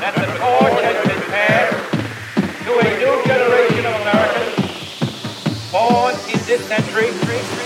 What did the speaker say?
that the torch has been passed to a new generation of Americans born in this century.